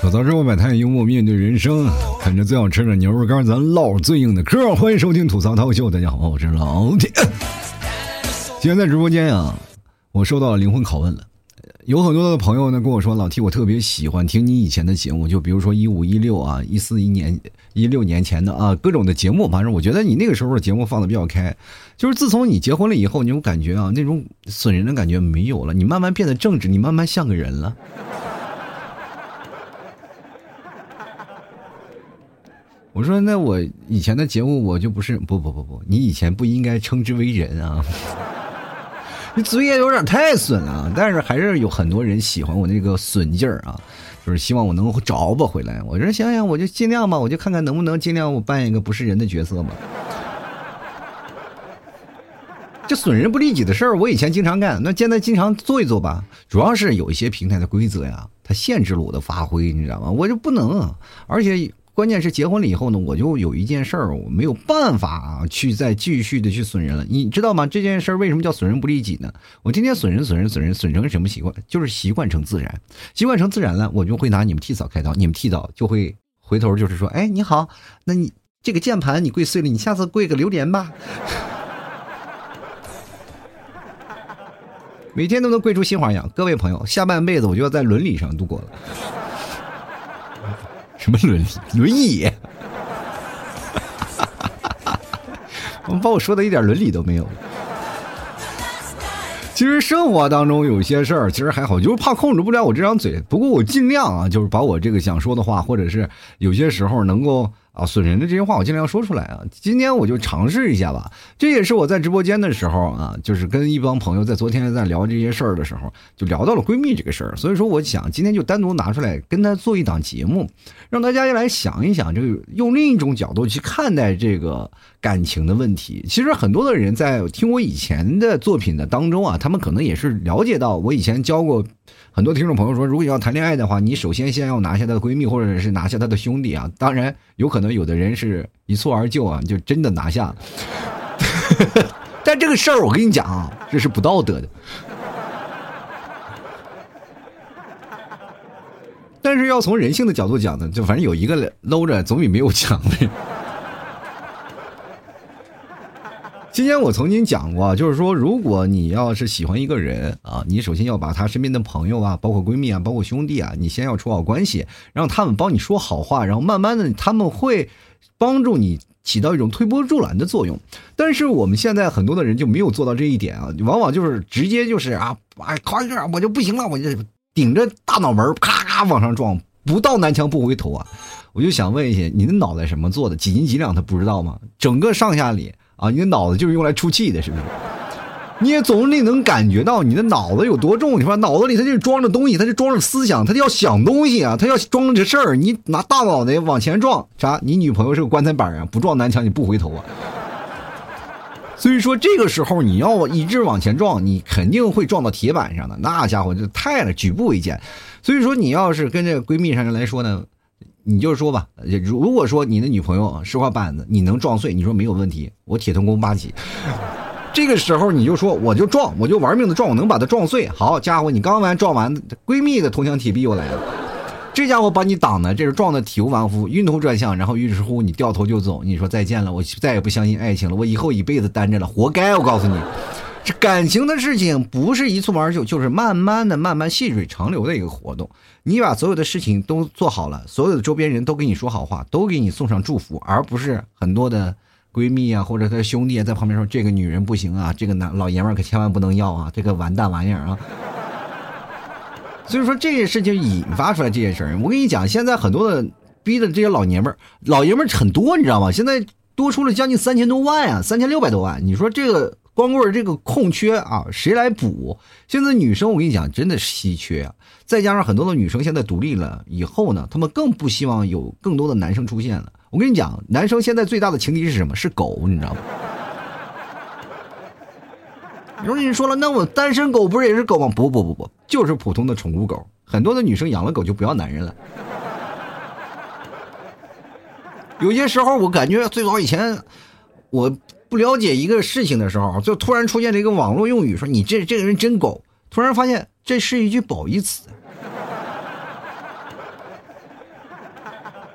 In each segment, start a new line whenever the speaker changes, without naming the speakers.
吐槽之后百态，幽默面对人生，啃着最好吃的牛肉干，咱唠最硬的嗑。欢迎收听吐槽涛秀，大家好，我是老铁。今天在直播间呀，我收到了灵魂拷问了。有很多的朋友呢跟我说，老 T，我特别喜欢听你以前的节目，就比如说一五一六啊，一四一年一六年前的啊，各种的节目。反正我觉得你那个时候的节目放的比较开。就是自从你结婚了以后，你种感觉啊，那种损人的感觉没有了，你慢慢变得正直，你慢慢像个人了。我说，那我以前的节目我就不是不不不不，你以前不应该称之为人啊，你嘴也有点太损了。但是还是有很多人喜欢我那个损劲儿啊，就是希望我能找吧回来。我说想想，我就尽量吧，我就看看能不能尽量我扮演一个不是人的角色嘛。这损人不利己的事儿，我以前经常干，那现在经常做一做吧。主要是有一些平台的规则呀，它限制了我的发挥，你知道吗？我就不能，而且。关键是结婚了以后呢，我就有一件事儿，我没有办法啊，去再继续的去损人了。你知道吗？这件事儿为什么叫损人不利己呢？我天天损人、损人、损人，损成什么习惯？就是习惯成自然，习惯成自然了，我就会拿你们替嫂开刀，你们替嫂就会回头就是说，哎，你好，那你这个键盘你跪碎了，你下次跪个榴莲吧。每天都能跪出新花样。各位朋友，下半辈子我就要在伦理上度过了。什么伦理轮椅？我们把我说的一点伦理都没有。其实生活当中有些事儿，其实还好，就是怕控制不了我这张嘴。不过我尽量啊，就是把我这个想说的话，或者是有些时候能够。啊，损人的这些话我尽量说出来啊！今天我就尝试一下吧。这也是我在直播间的时候啊，就是跟一帮朋友在昨天在聊这些事儿的时候，就聊到了闺蜜这个事儿。所以说，我想今天就单独拿出来跟她做一档节目，让大家来想一想，这个用另一种角度去看待这个感情的问题。其实很多的人在听我以前的作品的当中啊，他们可能也是了解到我以前教过。很多听众朋友说，如果要谈恋爱的话，你首先先要拿下她的闺蜜，或者是拿下她的兄弟啊。当然，有可能有的人是一蹴而就啊，就真的拿下了。但这个事儿，我跟你讲啊，这是不道德的。但是要从人性的角度讲呢，就反正有一个搂着，总比没有强的。今天我曾经讲过，就是说，如果你要是喜欢一个人啊，你首先要把他身边的朋友啊，包括闺蜜啊，包括兄弟啊，你先要处好关系，让他们帮你说好话，然后慢慢的他们会帮助你起到一种推波助澜的作用。但是我们现在很多的人就没有做到这一点啊，往往就是直接就是啊，哎，考一个我就不行了，我就顶着大脑门咔咔往上撞，不到南墙不回头啊！我就想问一下，你的脑袋什么做的？几斤几两？他不知道吗？整个上下里。啊，你的脑子就是用来出气的，是不是？你也总得能感觉到你的脑子有多重。你说脑子里它就装着东西，它就装着思想，它就要想东西啊，它要装着事儿。你拿大脑袋往前撞，啥？你女朋友是个棺材板啊，不撞南墙你不回头啊。所以说这个时候你要一直往前撞，你肯定会撞到铁板上的。那家伙就太了，举步维艰。所以说你要是跟这个闺蜜上来说呢。你就说吧，如如果说你的女朋友石化板子，你能撞碎，你说没有问题，我铁头功八级。这个时候你就说，我就撞，我就玩命的撞，我能把它撞碎。好家伙，你刚完撞完，闺蜜的铜墙铁壁又来了，这家伙把你挡的，这是撞的体无完肤，晕头转向，然后于是乎你掉头就走，你说再见了，我再也不相信爱情了，我以后一辈子单着了，活该！我告诉你。这感情的事情不是一蹴而就，就是慢慢的、慢慢细水长流的一个活动。你把所有的事情都做好了，所有的周边人都给你说好话，都给你送上祝福，而不是很多的闺蜜啊或者她兄弟啊在旁边说这个女人不行啊，这个男老爷们可千万不能要啊，这个完蛋玩意儿啊。所以说这件事情引发出来这件事，我跟你讲，现在很多的逼的这些老爷们，老爷们很多，你知道吗？现在多出了将近三千多万啊，三千六百多万，你说这个。光棍这个空缺啊，谁来补？现在女生我跟你讲，真的稀缺啊！再加上很多的女生现在独立了以后呢，她们更不希望有更多的男生出现了。我跟你讲，男生现在最大的情敌是什么？是狗，你知道吗？有人说了，那我单身狗不是也是狗吗？不不不不，就是普通的宠物狗。很多的女生养了狗就不要男人了。有些时候我感觉，最早以前我。不了解一个事情的时候，就突然出现了一个网络用语，说你这这个人真狗。突然发现这是一句褒义词。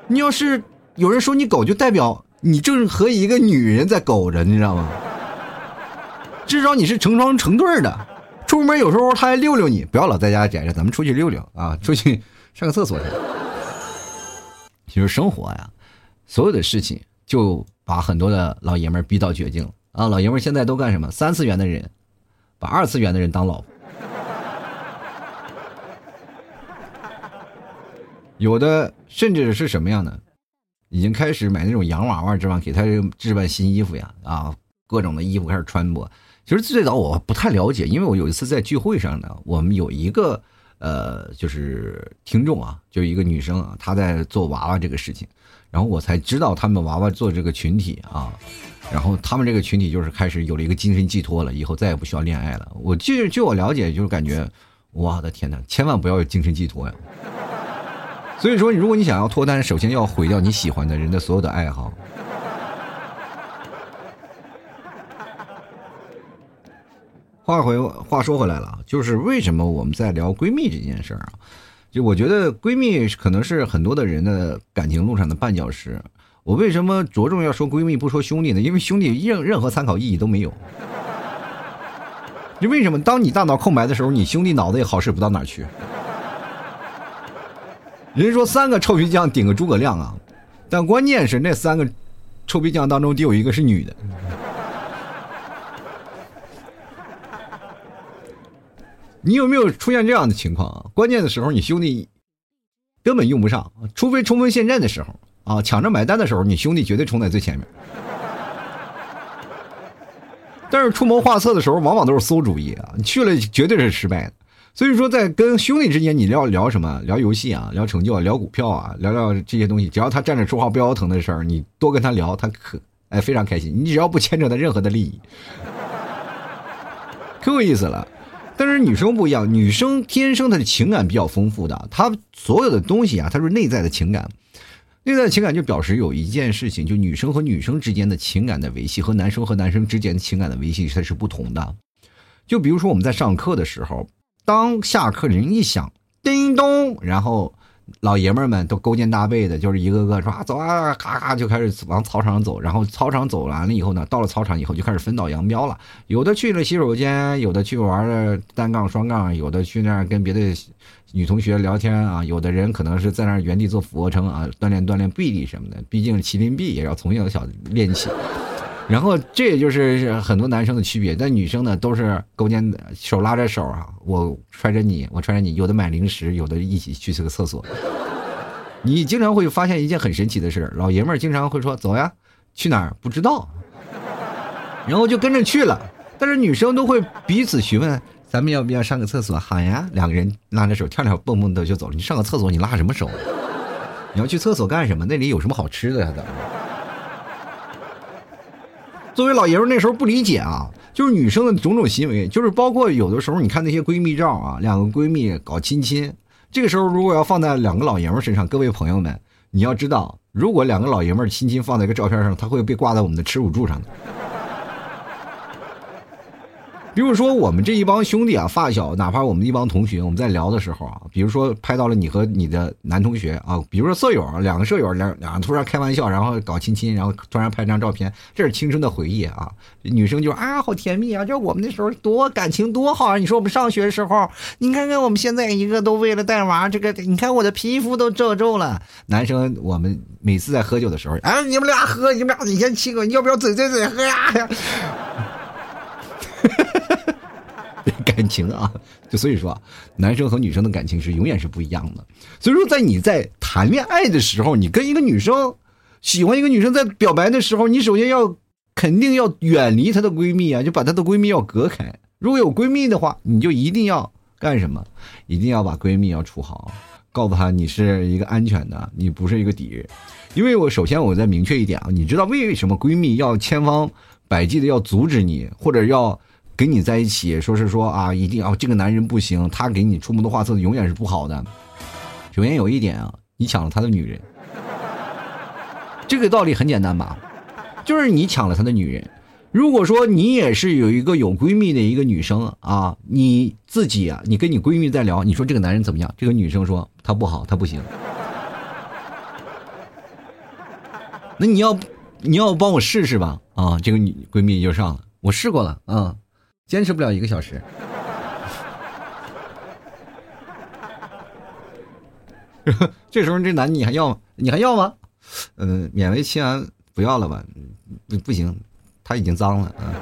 你要是有人说你狗，就代表你正和一个女人在狗着，你知道吗？至少你是成双成对的。出门有时候他还遛遛你，不要老在家宅着，咱们出去溜溜啊，出去上个厕所去。其实生活呀，所有的事情就把很多的老爷们逼到绝境啊！老爷们现在都干什么？三次元的人把二次元的人当老婆，有的甚至是什么样的？已经开始买那种洋娃娃，知道给他置办新衣服呀啊，各种的衣服开始穿播。其实最早我不太了解，因为我有一次在聚会上呢，我们有一个呃，就是听众啊，就是一个女生啊，她在做娃娃这个事情，然后我才知道他们娃娃做这个群体啊，然后他们这个群体就是开始有了一个精神寄托了，以后再也不需要恋爱了。我据据我了解，就是感觉，我的天哪，千万不要有精神寄托呀！所以说，如果你想要脱单，首先要毁掉你喜欢的人的所有的爱好。话回话说回来了，就是为什么我们在聊闺蜜这件事儿啊？就我觉得闺蜜可能是很多的人的感情路上的绊脚石。我为什么着重要说闺蜜不说兄弟呢？因为兄弟任任何参考意义都没有。你为什么？当你大脑空白的时候，你兄弟脑子也好使不到哪去。人说三个臭皮匠顶个诸葛亮啊，但关键是那三个臭皮匠当中得有一个是女的。你有没有出现这样的情况啊？关键的时候你兄弟根本用不上，除非冲锋陷阵的时候啊，抢着买单的时候，你兄弟绝对冲在最前面。但是出谋划策的时候，往往都是馊主意啊，你去了绝对是失败的。所以说，在跟兄弟之间，你聊聊什么？聊游戏啊，聊成就啊，聊股票啊，聊聊这些东西。只要他站着说话不腰疼的事儿，你多跟他聊，他可哎非常开心。你只要不牵扯他任何的利益，可有意思了。但是女生不一样，女生天生她的情感比较丰富的，她所有的东西啊，她是内在的情感，内在情感就表示有一件事情，就女生和女生之间的情感的维系和男生和男生之间的情感的维系它是不同的。就比如说我们在上课的时候，当下课铃一响，叮咚，然后。老爷们们都勾肩搭背的，就是一个个说走啊，咔咔就开始往操场走。然后操场走完了以后呢，到了操场以后就开始分道扬镳了。有的去了洗手间，有的去玩了单杠、双杠，有的去那儿跟别的女同学聊天啊。有的人可能是在那儿原地做俯卧撑啊，锻炼锻炼臂力什么的。毕竟麒麟臂也要从小练起。然后这也就是很多男生的区别，但女生呢都是勾肩手拉着手啊，我揣着你，我揣着你，有的买零食，有的一起去这个厕所。你经常会发现一件很神奇的事，老爷们儿经常会说走呀，去哪儿不知道，然后就跟着去了。但是女生都会彼此询问，咱们要不要上个厕所？好呀，两个人拉着手跳跳蹦蹦的就走了。你上个厕所你拉什么手？你要去厕所干什么？那里有什么好吃的呀？作为老爷们那时候不理解啊，就是女生的种种行为，就是包括有的时候你看那些闺蜜照啊，两个闺蜜搞亲亲，这个时候如果要放在两个老爷们身上，各位朋友们，你要知道，如果两个老爷们亲亲放在一个照片上，他会被挂在我们的耻辱柱上的。比如说，我们这一帮兄弟啊，发小，哪怕我们一帮同学，我们在聊的时候啊，比如说拍到了你和你的男同学啊，比如说舍友，两个舍友两两突然开玩笑，然后搞亲亲，然后突然拍张照片，这是青春的回忆啊。女生就啊，好甜蜜啊，就我们那时候多感情多好啊。你说我们上学的时候，你看看我们现在一个都为了带娃，这个你看我的皮肤都皱皱了。男生，我们每次在喝酒的时候，哎，你们俩喝，你们俩你先亲个，你要不要嘴对嘴喝呀？感情啊，就所以说，男生和女生的感情是永远是不一样的。所以说，在你在谈恋爱的时候，你跟一个女生喜欢一个女生，在表白的时候，你首先要肯定要远离她的闺蜜啊，就把她的闺蜜要隔开。如果有闺蜜的话，你就一定要干什么？一定要把闺蜜要处好，告诉她你是一个安全的，你不是一个敌人。因为我首先我再明确一点啊，你知道为什么闺蜜要千方百计的要阻止你，或者要？跟你在一起，说是说啊，一定要这个男人不行，他给你出谋划策永远是不好的。首先有一点啊，你抢了他的女人，这个道理很简单吧？就是你抢了他的女人。如果说你也是有一个有闺蜜的一个女生啊，你自己啊，你跟你闺蜜在聊，你说这个男人怎么样？这个女生说他不好，他不行。那你要你要帮我试试吧？啊，这个女闺蜜就上了，我试过了，啊，坚持不了一个小时。这时候这男的你还要吗？你还要吗？嗯，勉为其难不要了吧？不行，他已经脏了。啊。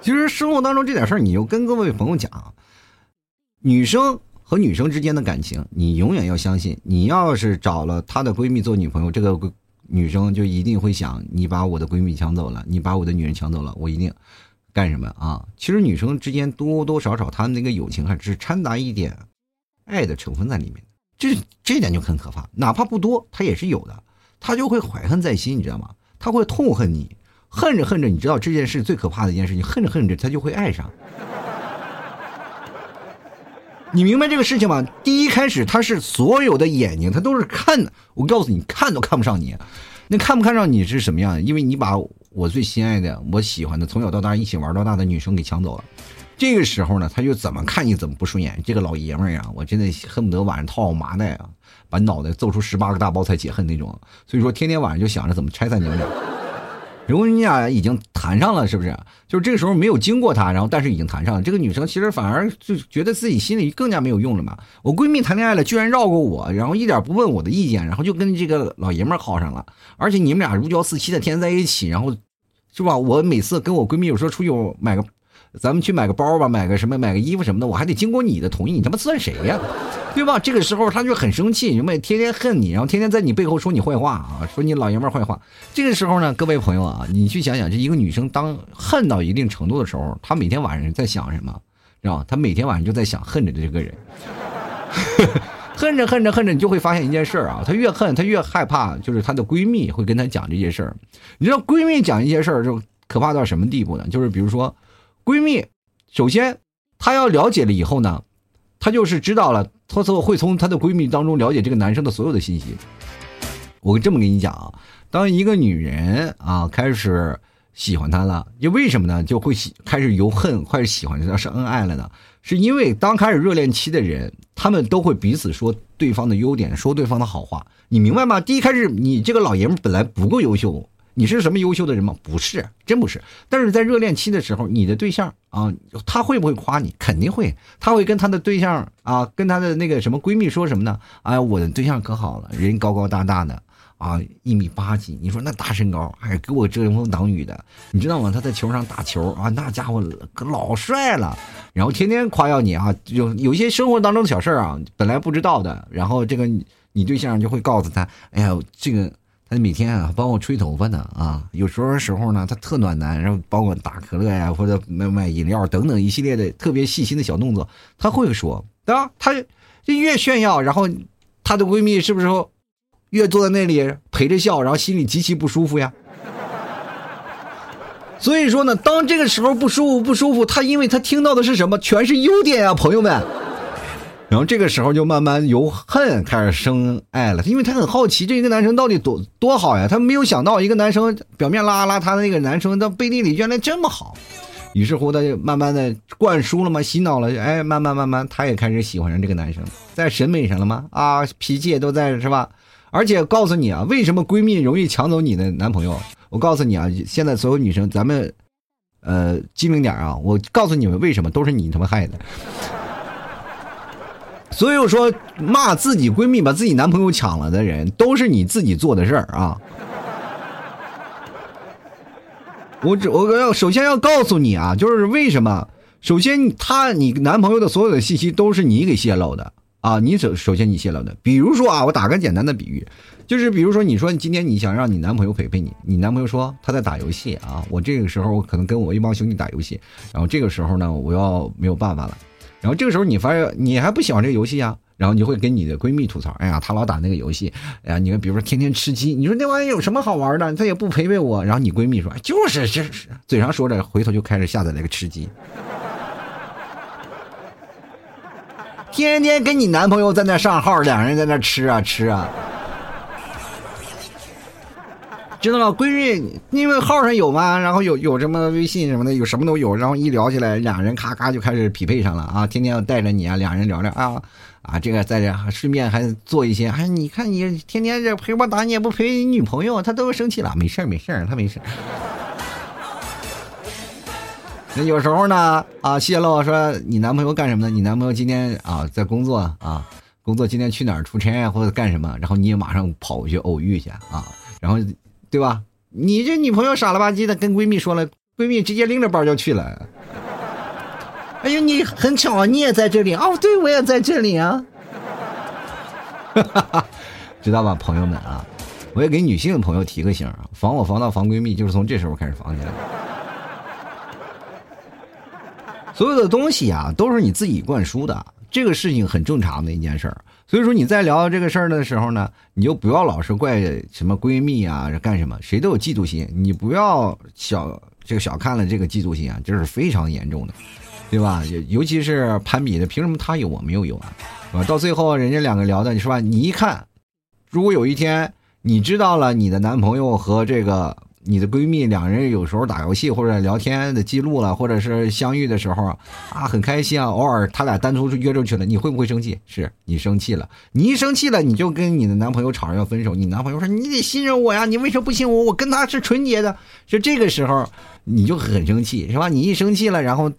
其实生活当中这点事儿，你就跟各位朋友讲，女生和女生之间的感情，你永远要相信，你要是找了她的闺蜜做女朋友，这个女生就一定会想，你把我的闺蜜抢走了，你把我的女人抢走了，我一定。干什么啊？其实女生之间多多少少，她那个友情还是掺杂一点爱的成分在里面。这这点就很可怕，哪怕不多，她也是有的。她就会怀恨在心，你知道吗？她会痛恨你，恨着恨着，你知道这件事最可怕的一件事情，恨着恨着，她就会爱上。你明白这个事情吗？第一开始，他是所有的眼睛，他都是看的。我告诉你，看都看不上你。那看不看上你是什么样？因为你把。我最心爱的，我喜欢的，从小到大一起玩到大的女生给抢走了，这个时候呢，他就怎么看你怎么不顺眼。这个老爷们儿呀，我真的恨不得晚上套麻袋啊，把脑袋揍出十八个大包才解恨那种。所以说，天天晚上就想着怎么拆散你们俩。如果你俩已经谈上了，是不是？就是这个时候没有经过他，然后但是已经谈上了，这个女生其实反而就觉得自己心里更加没有用了嘛。我闺蜜谈恋爱了，居然绕过我，然后一点不问我的意见，然后就跟这个老爷们儿好上了，而且你们俩如胶似漆的天天在一起，然后。是吧？我每次跟我闺蜜有时候出去买个，咱们去买个包吧，买个什么，买个衣服什么的，我还得经过你的同意，你他妈算谁呀？对吧？这个时候他就很生气，因为天天恨你，然后天天在你背后说你坏话啊，说你老爷们坏话。这个时候呢，各位朋友啊，你去想想，这一个女生当恨到一定程度的时候，她每天晚上在想什么？知道吧？她每天晚上就在想恨着的这个人。恨着恨着恨着，你就会发现一件事儿啊，她越恨，她越害怕，就是她的闺蜜会跟她讲这些事儿。你知道闺蜜讲一些事儿就可怕到什么地步呢？就是比如说，闺蜜首先她要了解了以后呢，她就是知道了，她从会从她的闺蜜当中了解这个男生的所有的信息。我这么跟你讲啊，当一个女人啊开始喜欢他了，就为什么呢？就会喜开始由恨开始喜欢要是恩爱了呢？是因为刚开始热恋期的人，他们都会彼此说对方的优点，说对方的好话，你明白吗？第一开始，你这个老爷们本来不够优秀，你是什么优秀的人吗？不是，真不是。但是在热恋期的时候，你的对象啊，他会不会夸你？肯定会，他会跟他的对象啊，跟他的那个什么闺蜜说什么呢？哎，我的对象可好了，人高高大大的。啊，一米八几，你说那大身高，哎，给我遮风挡雨的，你知道吗？他在球上打球啊，那家伙可老帅了，然后天天夸耀你啊，有有些生活当中的小事啊，本来不知道的，然后这个你对象就会告诉他，哎呀，这个他每天啊帮我吹头发呢啊，有时候时候呢他特暖男，然后帮我打可乐呀，或者买买饮料等等一系列的特别细心的小动作，他会说，对吧？他就越炫耀，然后她的闺蜜是不是？越坐在那里陪着笑，然后心里极其不舒服呀。所以说呢，当这个时候不舒服不舒服，他因为他听到的是什么，全是优点啊，朋友们。然后这个时候就慢慢由恨开始生爱了，因为他很好奇这一个男生到底多多好呀，他没有想到一个男生表面邋邋遢的那个男生，到背地里原来这么好。于是乎，他就慢慢的灌输了嘛，洗脑了，哎，慢慢慢慢，他也开始喜欢上这个男生，在审美上了吗？啊，脾气也都在是吧？而且告诉你啊，为什么闺蜜容易抢走你的男朋友？我告诉你啊，现在所有女生，咱们，呃，机灵点啊！我告诉你们，为什么都是你他妈害的。所以我说，骂自己闺蜜把自己男朋友抢了的人，都是你自己做的事儿啊！我只我要首先要告诉你啊，就是为什么？首先，他你男朋友的所有的信息都是你给泄露的。啊，你首首先你泄露的，比如说啊，我打个简单的比喻，就是比如说你说今天你想让你男朋友陪陪你，你男朋友说他在打游戏啊，我这个时候可能跟我一帮兄弟打游戏，然后这个时候呢，我要没有办法了，然后这个时候你发现你还不喜欢这个游戏啊，然后你会跟你的闺蜜吐槽，哎呀，她老打那个游戏，哎呀，你看比如说天天吃鸡，你说那玩意有什么好玩的，她也不陪陪我，然后你闺蜜说就是就是。嘴上说着，回头就开始下载那个吃鸡。天天跟你男朋友在那上号，两人在那吃啊吃啊，知道吗？闺蜜因为号上有嘛，然后有有什么微信什么的，有什么都有，然后一聊起来，俩人咔咔就开始匹配上了啊！天天要带着你啊，俩人聊聊啊啊，这个在这顺便还做一些，哎，你看你天天这陪我打，你也不陪你女朋友，她都生气了。没事儿没事儿，她没事。那有时候呢啊，泄露说你男朋友干什么呢？你男朋友今天啊在工作啊，工作今天去哪儿出差啊或者干什么？然后你也马上跑过去偶遇去啊，然后。对吧？你这女朋友傻了吧唧的跟闺蜜说了，闺蜜直接拎着包就去了。哎呦，你很巧啊，你也在这里哦，对，我也在这里啊。哈哈哈知道吧，朋友们啊，我也给女性朋友提个醒啊，防我防盗防闺蜜，就是从这时候开始防起来。所有的东西啊，都是你自己灌输的，这个事情很正常的一件事儿。所以说你在聊这个事儿的时候呢，你就不要老是怪什么闺蜜啊，干什么？谁都有嫉妒心，你不要小这个小看了这个嫉妒心啊，这是非常严重的，对吧？尤其是攀比的，凭什么他有我没有有啊？啊，到最后人家两个聊的，你说吧？你一看，如果有一天你知道了你的男朋友和这个。你的闺蜜两人有时候打游戏或者聊天的记录了，或者是相遇的时候啊，很开心啊。偶尔他俩单独约出去了，你会不会生气？是你生气了，你一生气了，你就跟你的男朋友吵着要分手。你男朋友说：“你得信任我呀，你为什么不信我？我跟他是纯洁的。”就这个时候，你就很生气，是吧？你一生气了，然后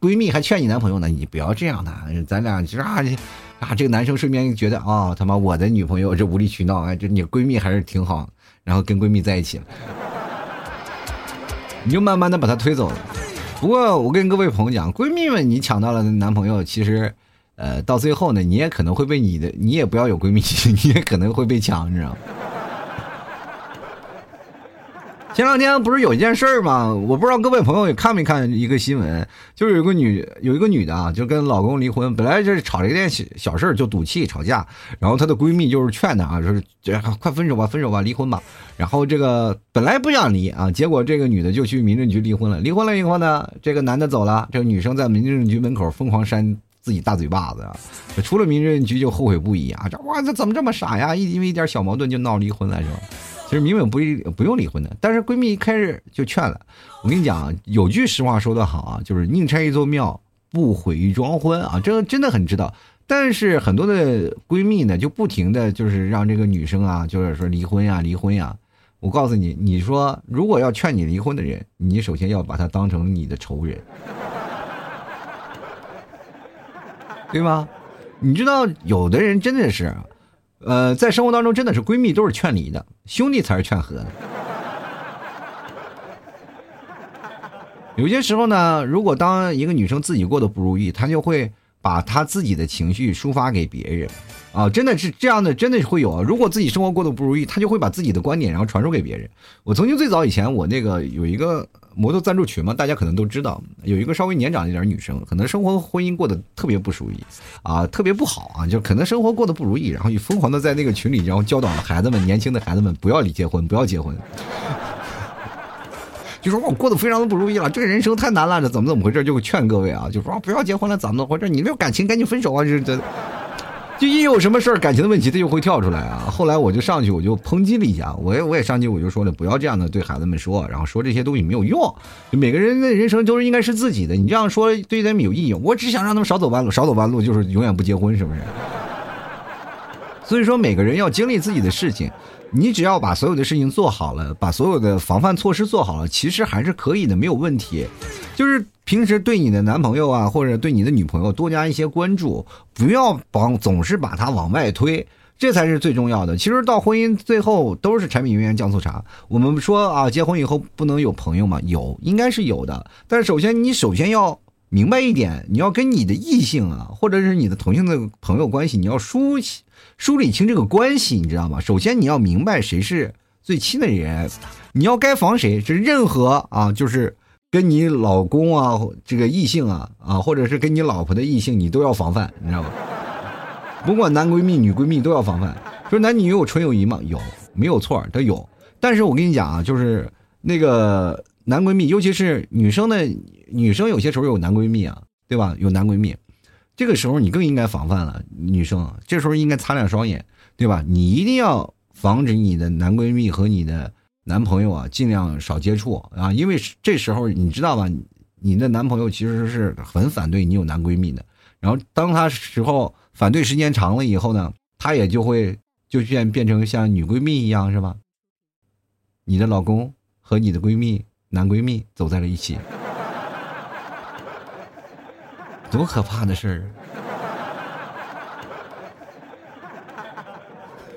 闺蜜还劝你男朋友呢：“你不要这样的，咱俩就是啊啊！”这个男生顺便觉得啊，他妈我的女朋友这无理取闹，哎，这你闺蜜还是挺好，然后跟闺蜜在一起了。你就慢慢的把他推走了。不过我跟各位朋友讲，闺蜜们，你抢到了男朋友，其实，呃，到最后呢，你也可能会被你的，你也不要有闺蜜，你也可能会被抢，你知道吗？前两天不是有一件事儿吗？我不知道各位朋友也看没看一个新闻，就是有个女有一个女的啊，就跟老公离婚，本来就是吵了一件小小事儿就赌气吵架，然后她的闺蜜就是劝她啊，说是快分手吧，分手吧，离婚吧。然后这个本来不想离啊，结果这个女的就去民政局离婚了。离婚了以后呢，这个男的走了，这个女生在民政局门口疯狂扇自己大嘴巴子啊，出了民政局就后悔不已啊，这哇这怎么这么傻呀？因为一点小矛盾就闹离婚了是吧？其实明明不不用离婚的，但是闺蜜一开始就劝了。我跟你讲，有句实话说得好啊，就是宁拆一座庙，不毁一桩婚啊，这个真的很知道。但是很多的闺蜜呢，就不停的就是让这个女生啊，就是说离婚呀，离婚呀。我告诉你，你说如果要劝你离婚的人，你首先要把他当成你的仇人，对吗？你知道，有的人真的是。呃，在生活当中，真的是闺蜜都是劝离的，兄弟才是劝和的。有些时候呢，如果当一个女生自己过得不如意，她就会把她自己的情绪抒发给别人。啊，真的是这样的，真的会有啊。如果自己生活过得不如意，他就会把自己的观点然后传授给别人。我曾经最早以前，我那个有一个摩托赞助群嘛，大家可能都知道，有一个稍微年长一点女生，可能生活婚姻过得特别不如意，啊，特别不好啊，就可能生活过得不如意，然后就疯狂的在那个群里，然后教导了孩子们，年轻的孩子们不要离结婚，不要结婚，就说我过得非常的不如意了，这个人生太难了，这怎么怎么回事？就劝各位啊，就说不要结婚了，怎么怎么回事？你这感情赶紧分手啊，这这。就一有什么事儿，感情的问题，他就会跳出来啊。后来我就上去，我就抨击了一下，我也我也上去，我就说了，不要这样的对孩子们说，然后说这些东西没有用。每个人的人生都是应该是自己的，你这样说对他们有意义。我只想让他们少走弯路，少走弯路就是永远不结婚，是不是？所以说，每个人要经历自己的事情。你只要把所有的事情做好了，把所有的防范措施做好了，其实还是可以的，没有问题。就是平时对你的男朋友啊，或者对你的女朋友多加一些关注，不要帮总是把他往外推，这才是最重要的。其实到婚姻最后都是柴米油盐酱醋茶。我们说啊，结婚以后不能有朋友吗？有，应该是有的。但是首先你首先要明白一点，你要跟你的异性啊，或者是你的同性的朋友关系，你要梳。梳理清这个关系，你知道吗？首先你要明白谁是最亲的人，你要该防谁。是任何啊，就是跟你老公啊这个异性啊啊，或者是跟你老婆的异性，你都要防范，你知道吗？不管男闺蜜女闺蜜都要防范。说男女有纯友谊吗？有，没有错，都有。但是我跟你讲啊，就是那个男闺蜜，尤其是女生的女生，有些时候有男闺蜜啊，对吧？有男闺蜜。这个时候你更应该防范了，女生，这时候应该擦亮双眼，对吧？你一定要防止你的男闺蜜和你的男朋友啊，尽量少接触啊，因为这时候你知道吧，你的男朋友其实是很反对你有男闺蜜的。然后当他时候反对时间长了以后呢，他也就会就变变成像女闺蜜一样，是吧？你的老公和你的闺蜜男闺蜜走在了一起，多可怕的事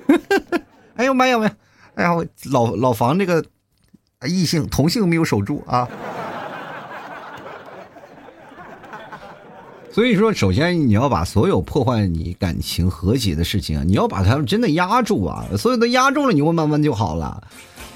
儿！哎呦妈呀妈呀！哎呀，我老老房这个异性同性没有守住啊。所以说，首先你要把所有破坏你感情和谐的事情啊，你要把它们真的压住啊，所有的压住了，你会慢慢就好了。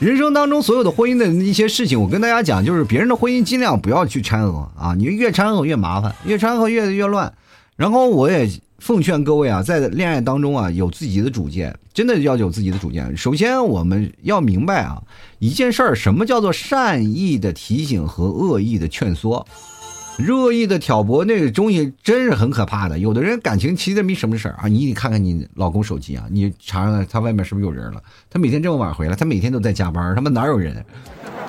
人生当中所有的婚姻的一些事情，我跟大家讲，就是别人的婚姻尽量不要去掺和啊，你越掺和越麻烦，越掺和越越乱。然后我也奉劝各位啊，在恋爱当中啊，有自己的主见，真的要有自己的主见。首先我们要明白啊，一件事儿，什么叫做善意的提醒和恶意的劝说。热意的挑拨那个东西真是很可怕的。有的人感情其实没什么事儿啊，你得看看你老公手机啊，你查查他外面是不是有人了。他每天这么晚回来，他每天都在加班，他妈哪有人？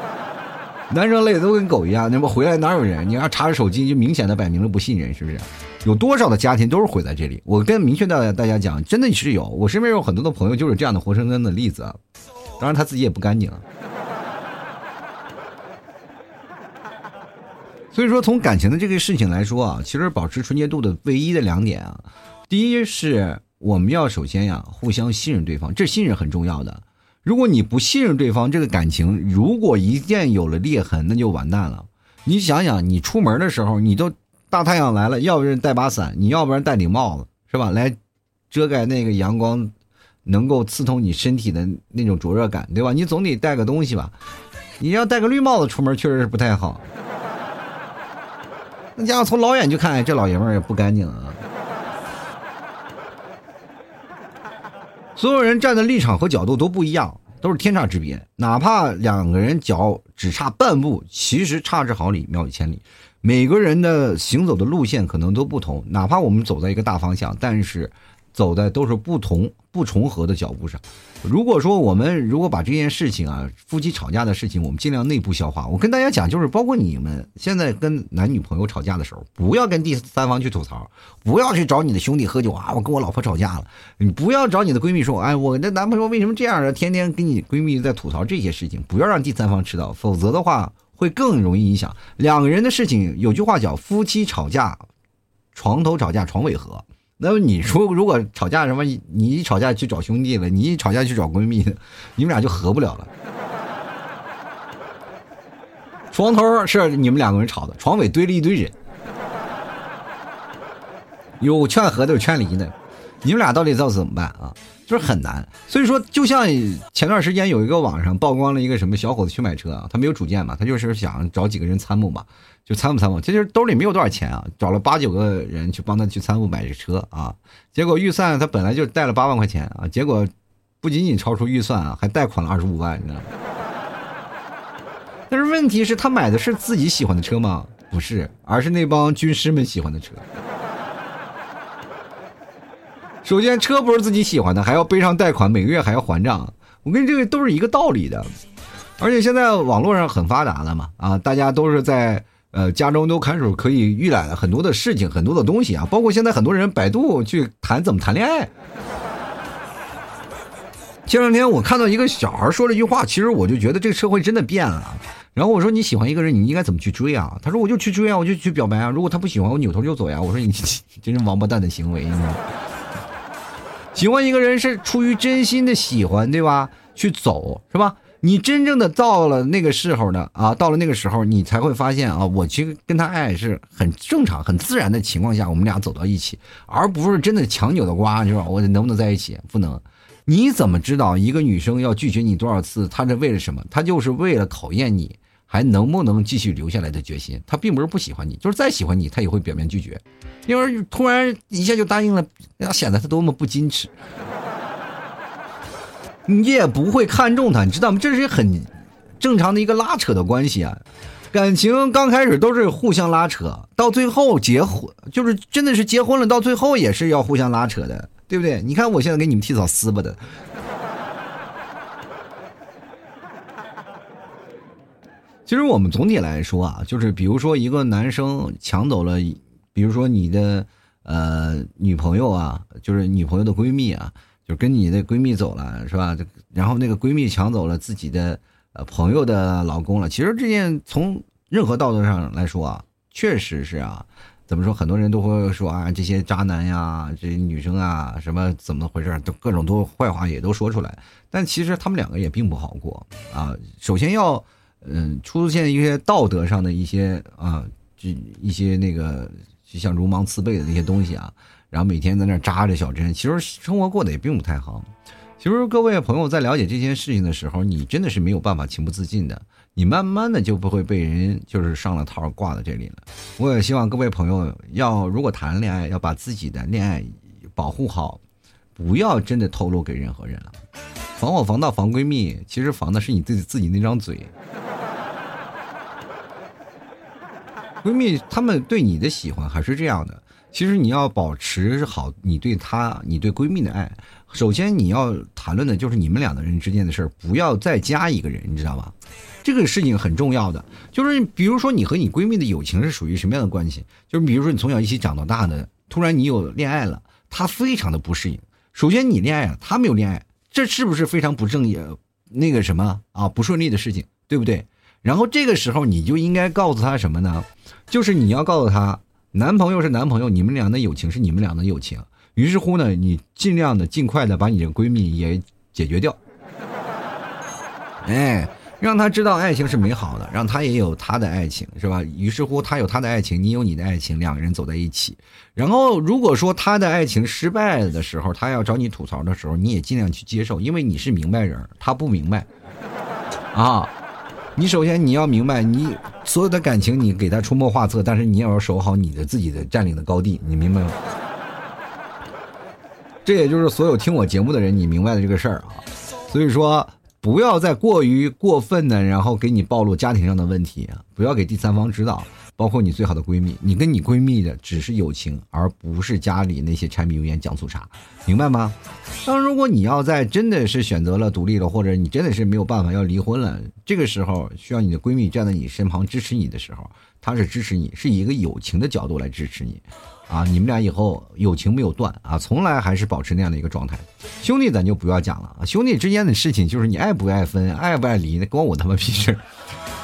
男生累的都跟狗一样，那不回来哪有人？你要查查手机，就明显的摆明了不信任，是不是？有多少的家庭都是毁在这里？我跟明确的大家讲，真的是有，我身边有很多的朋友就是这样的活生生的例子。当然他自己也不干净。所以说，从感情的这个事情来说啊，其实保持纯洁度的唯一的两点啊，第一是我们要首先呀互相信任对方，这信任很重要的。如果你不信任对方，这个感情如果一旦有了裂痕，那就完蛋了。你想想，你出门的时候，你都大太阳来了，要不然带把伞，你要不然戴顶帽子，是吧？来遮盖那个阳光能够刺痛你身体的那种灼热感，对吧？你总得带个东西吧？你要戴个绿帽子出门，确实是不太好。那家伙从老远就看，这老爷们儿也不干净啊！所有人站的立场和角度都不一样，都是天差之别。哪怕两个人脚只差半步，其实差之毫厘，谬以千里。每个人的行走的路线可能都不同，哪怕我们走在一个大方向，但是。走的都是不同不重合的脚步上。如果说我们如果把这件事情啊，夫妻吵架的事情，我们尽量内部消化。我跟大家讲，就是包括你们现在跟男女朋友吵架的时候，不要跟第三方去吐槽，不要去找你的兄弟喝酒啊，我跟我老婆吵架了。你不要找你的闺蜜说，哎，我的男朋友为什么这样啊？天天跟你闺蜜在吐槽这些事情，不要让第三方知道，否则的话会更容易影响两个人的事情。有句话叫夫妻吵架，床头吵架床尾和。那么你说，如果吵架什么，你一吵架去找兄弟了，你一吵架去找闺蜜，你们俩就和不了了。床头是你们两个人吵的，床尾堆了一堆人，有劝和的，有劝离的，你们俩到底要怎么办啊？就是很难。所以说，就像前段时间有一个网上曝光了一个什么小伙子去买车啊，他没有主见嘛，他就是想找几个人参谋嘛。就参谋参谋，其实兜里没有多少钱啊，找了八九个人去帮他去参谋买这车啊，结果预算他本来就带了八万块钱啊，结果不仅仅超出预算啊，还贷款了二十五万，你知道吗？但是问题是，他买的是自己喜欢的车吗？不是，而是那帮军师们喜欢的车。首先，车不是自己喜欢的，还要背上贷款，每个月还要还账。我跟你这个都是一个道理的，而且现在网络上很发达了嘛，啊，大家都是在。呃，家中都看守可以预览了很多的事情，很多的东西啊，包括现在很多人百度去谈怎么谈恋爱。前两天我看到一个小孩说了一句话，其实我就觉得这个社会真的变了。然后我说你喜欢一个人，你应该怎么去追啊？他说我就去追啊，我就去表白啊。如果他不喜欢我，扭头就走呀。我说 你真是王八蛋的行为。喜欢一个人是出于真心的喜欢，对吧？去走是吧？你真正的到了那个时候呢啊，到了那个时候，你才会发现啊，我其实跟他爱是很正常、很自然的情况下，我们俩走到一起，而不是真的强扭的瓜，是吧？我能不能在一起？不能。你怎么知道一个女生要拒绝你多少次？她是为了什么？她就是为了考验你还能不能继续留下来的决心。她并不是不喜欢你，就是再喜欢你，她也会表面拒绝，因为突然一下就答应了，那显得她多么不矜持。你也不会看中他，你知道吗？这是很正常的一个拉扯的关系啊。感情刚开始都是互相拉扯，到最后结婚就是真的是结婚了，到最后也是要互相拉扯的，对不对？你看我现在给你们替嫂撕巴的，其实我们总体来说啊，就是比如说一个男生抢走了，比如说你的呃女朋友啊，就是女朋友的闺蜜啊，就跟你的闺蜜走了，是吧？然后那个闺蜜抢走了自己的呃朋友的老公了。其实这件从任何道德上来说啊，确实是啊，怎么说？很多人都会说啊，这些渣男呀，这些女生啊，什么怎么回事？都各种都坏话也都说出来。但其实他们两个也并不好过啊。首先要。嗯，出现一些道德上的一些啊，就一些那个，就像如芒刺背的那些东西啊，然后每天在那扎着小针，其实生活过得也并不太好。其实各位朋友在了解这件事情的时候，你真的是没有办法情不自禁的，你慢慢的就不会被人就是上了套挂在这里了。我也希望各位朋友要，如果谈恋爱要把自己的恋爱保护好，不要真的透露给任何人了。防火防盗防闺蜜，其实防的是你自己自己那张嘴。闺蜜她们对你的喜欢还是这样的，其实你要保持好你对她、你对闺蜜的爱。首先你要谈论的就是你们两个人之间的事儿，不要再加一个人，你知道吧？这个事情很重要的，就是比如说你和你闺蜜的友情是属于什么样的关系？就是比如说你从小一起长到大的，突然你有恋爱了，她非常的不适应。首先你恋爱了，她没有恋爱，这是不是非常不正也、那个什么啊不顺利的事情，对不对？然后这个时候你就应该告诉她什么呢？就是你要告诉她，男朋友是男朋友，你们俩的友情是你们俩的友情。于是乎呢，你尽量的、尽快的把你的闺蜜也解决掉。哎，让她知道爱情是美好的，让她也有她的爱情，是吧？于是乎，她有她的爱情，你有你的爱情，两个人走在一起。然后，如果说她的爱情失败的时候，她要找你吐槽的时候，你也尽量去接受，因为你是明白人，她不明白啊。你首先你要明白，你所有的感情你给他出谋划策，但是你也要守好你的自己的占领的高地，你明白吗？这也就是所有听我节目的人你明白的这个事儿啊。所以说，不要再过于过分的，然后给你暴露家庭上的问题，不要给第三方指导。包括你最好的闺蜜，你跟你闺蜜的只是友情，而不是家里那些柴米油盐酱醋茶，明白吗？当如果你要在真的是选择了独立了，或者你真的是没有办法要离婚了，这个时候需要你的闺蜜站在你身旁支持你的时候，她是支持你，是以一个友情的角度来支持你，啊，你们俩以后友情没有断啊，从来还是保持那样的一个状态。兄弟咱就不要讲了啊，兄弟之间的事情就是你爱不爱分，爱不爱离，那关我他妈屁事。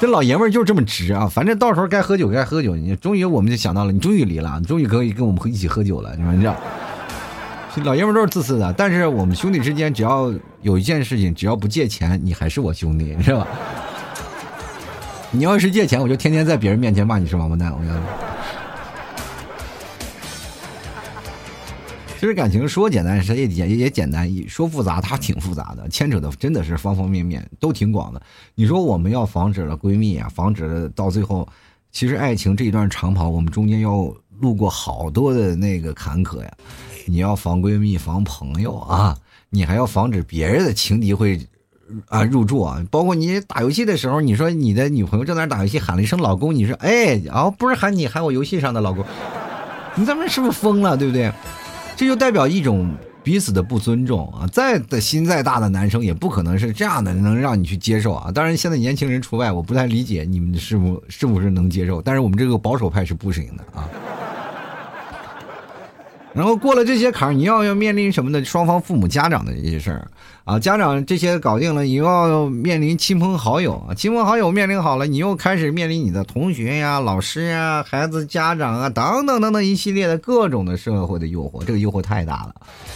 这老爷们儿就是这么直啊！反正到时候该喝酒该喝酒。你终于我们就想到了，你终于离了，你终于可以跟我们一起喝酒了。你们这，老爷们儿都是自私的，但是我们兄弟之间，只要有一件事情，只要不借钱，你还是我兄弟，你知道吧？你要是借钱，我就天天在别人面前骂你是王八蛋。我跟你其实感情说简单，实也也也简单；说复杂，它挺复杂的，牵扯的真的是方方面面，都挺广的。你说我们要防止了闺蜜啊，防止了到最后，其实爱情这一段长跑，我们中间要路过好多的那个坎坷呀。你要防闺蜜，防朋友啊，你还要防止别人的情敌会啊入住啊。包括你打游戏的时候，你说你的女朋友正在打游戏，喊了一声“老公”，你说哎，哦，不是喊你，喊我游戏上的老公，你咱们是不是疯了，对不对？这就代表一种彼此的不尊重啊！再的心再大的男生也不可能是这样的，能让你去接受啊！当然，现在年轻人除外，我不太理解你们是不是不是能接受，但是我们这个保守派是不行的啊。然后过了这些坎儿，你要要面临什么呢？双方父母家长的这些事儿啊，家长这些搞定了，你又要面临亲朋好友啊，亲朋好友面临好了，你又开始面临你的同学呀、老师呀、孩子家长啊等等等等一系列的各种的社会的诱惑，这个诱惑太大了，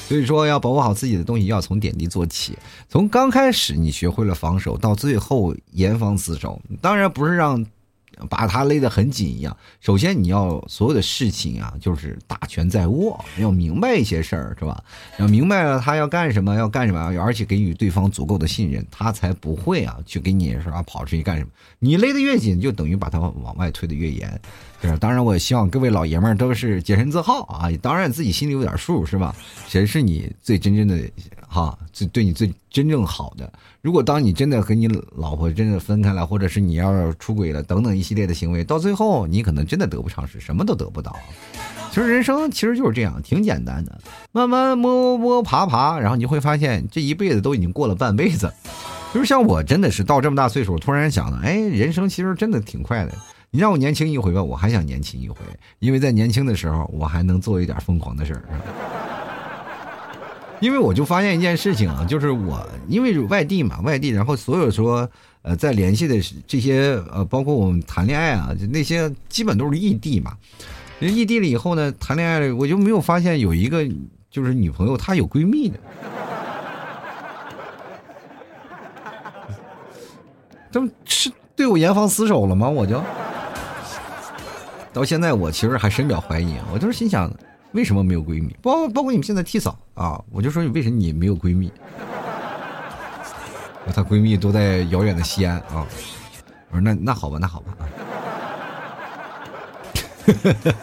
所以说要保护好自己的东西，要从点滴做起，从刚开始你学会了防守，到最后严防死守，当然不是让。把他勒得很紧一样。首先，你要所有的事情啊，就是大权在握，要明白一些事儿，是吧？要明白了他要干什么，要干什么，而且给予对方足够的信任，他才不会啊去给你是吧跑出去干什么。你勒得越紧，就等于把他往外推得越严。是，当然，我希望各位老爷们儿都是洁身自好啊。当然，自己心里有点数，是吧？谁是你最真正的哈，最对你最真正好的？如果当你真的和你老婆真的分开了，或者是你要出轨了等等一系列的行为，到最后你可能真的得不偿失，什么都得不到。其实人生其实就是这样，挺简单的，慢慢摸摸爬爬，然后你会发现这一辈子都已经过了半辈子。就是像我真的是到这么大岁数，突然想了，哎，人生其实真的挺快的。你让我年轻一回吧，我还想年轻一回，因为在年轻的时候，我还能做一点疯狂的事儿。因为我就发现一件事情啊，就是我因为外地嘛，外地，然后所有说呃在联系的这些呃，包括我们谈恋爱啊，就那些基本都是异地嘛。异地了以后呢，谈恋爱，我就没有发现有一个就是女朋友她有闺蜜的。这不是对我严防死守了吗？我就到现在，我其实还深表怀疑。我就是心想。为什么没有闺蜜？包包括你们现在替嫂啊，我就说你为什么你没有闺蜜？她闺蜜都在遥远的西安啊。我说那那好吧，那好吧啊。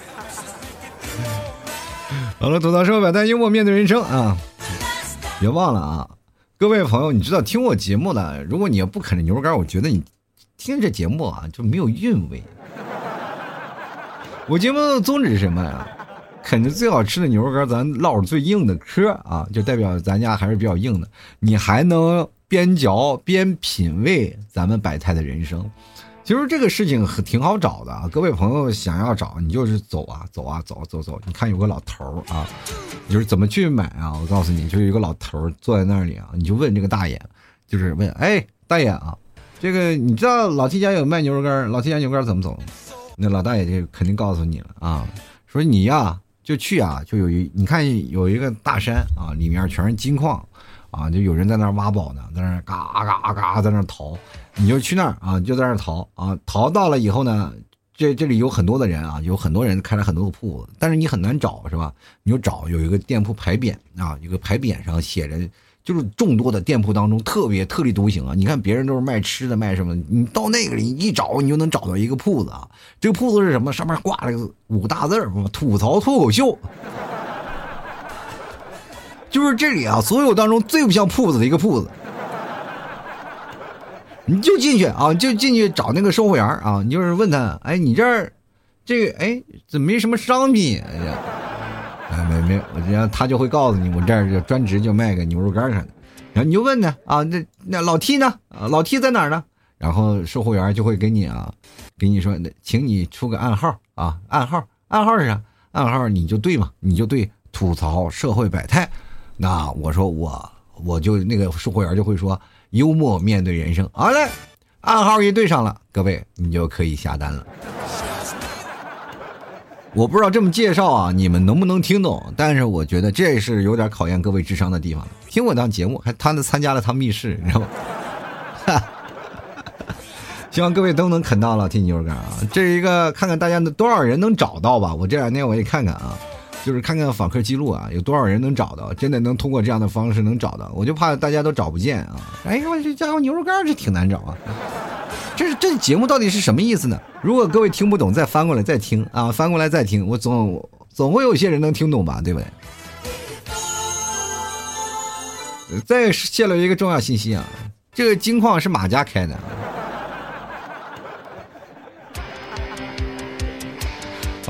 好了，吐槽社会百态，幽默面对人生啊！别忘了啊，各位朋友，你知道听我节目的，如果你要不啃着牛肉干，我觉得你听这节目啊就没有韵味。我节目的宗旨是什么呀？啃着最好吃的牛肉干，咱唠着最硬的嗑啊，就代表咱家还是比较硬的。你还能边嚼边品味咱们百态的人生。其实这个事情很挺好找的啊，各位朋友想要找，你就是走啊走啊走走走。你看有个老头儿啊，就是怎么去买啊？我告诉你，就是一个老头儿坐在那里啊，你就问这个大爷，就是问，哎，大爷啊，这个你知道老七家有卖牛肉干，老七家牛肉干怎么走？那老大爷就肯定告诉你了啊，说你呀。就去啊，就有一你看有一个大山啊，里面全是金矿，啊，就有人在那挖宝呢，在那嘎嘎嘎在那淘，你就去那儿啊，就在那淘啊，淘到了以后呢，这这里有很多的人啊，有很多人开了很多的铺子，但是你很难找是吧？你就找有一个店铺牌匾啊，一个牌匾上写着。就是众多的店铺当中特别特立独行啊！你看别人都是卖吃的卖什么，你到那个里一找，你就能找到一个铺子啊。这个铺子是什么？上面挂了个五个大字儿，吐槽脱口秀。就是这里啊，所有当中最不像铺子的一个铺子。你就进去啊，就进去找那个售货员啊，你就是问他，哎，你这儿这个哎，怎么没什么商品？哎呀。啊没没，然后他就会告诉你，我这儿就专职就卖个牛肉干啥的，然后你就问他啊，那那老 T 呢？啊，老 T 在哪儿呢？然后售货员就会给你啊，给你说，那请你出个暗号啊，暗号，暗号是啥？暗号你就对嘛，你就对吐槽社会百态。那我说我我就那个售货员就会说幽默面对人生。好嘞，暗号一对上了，各位你就可以下单了。我不知道这么介绍啊，你们能不能听懂？但是我觉得这是有点考验各位智商的地方。听我当节目，还他参加了趟密室，你知道吗？希望各位都能啃到了听牛肉干啊！这是一个看看大家的多少人能找到吧。我这两天我也看看啊。就是看看访客记录啊，有多少人能找到？真的能通过这样的方式能找到？我就怕大家都找不见啊！哎，我这家伙牛肉干这挺难找啊！这是这节目到底是什么意思呢？如果各位听不懂，再翻过来再听啊，翻过来再听，我总总会有些人能听懂吧？对不对？再泄露一个重要信息啊，这个金矿是马家开的。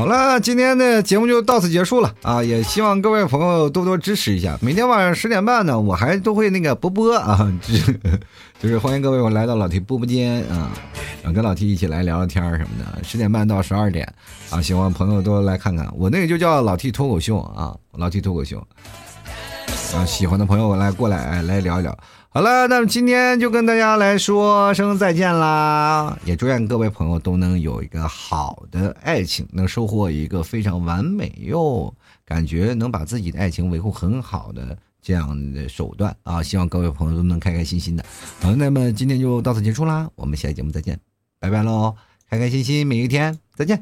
好了，今天的节目就到此结束了啊！也希望各位朋友多多支持一下。每天晚上十点半呢，我还都会那个播播啊，就是欢迎各位我来到老 T 播播间啊，跟老 T 一起来聊聊天什么的。十点半到十二点啊，希望朋友多来看看。我那个就叫老 T 脱口秀啊，老 T 脱口秀啊，喜欢的朋友来过来来聊一聊。好了，那么今天就跟大家来说声再见啦！也祝愿各位朋友都能有一个好的爱情，能收获一个非常完美又感觉能把自己的爱情维护很好的这样的手段啊！希望各位朋友都能开开心心的。好，那么今天就到此结束啦，我们下期节目再见，拜拜喽！开开心心每一天，再见。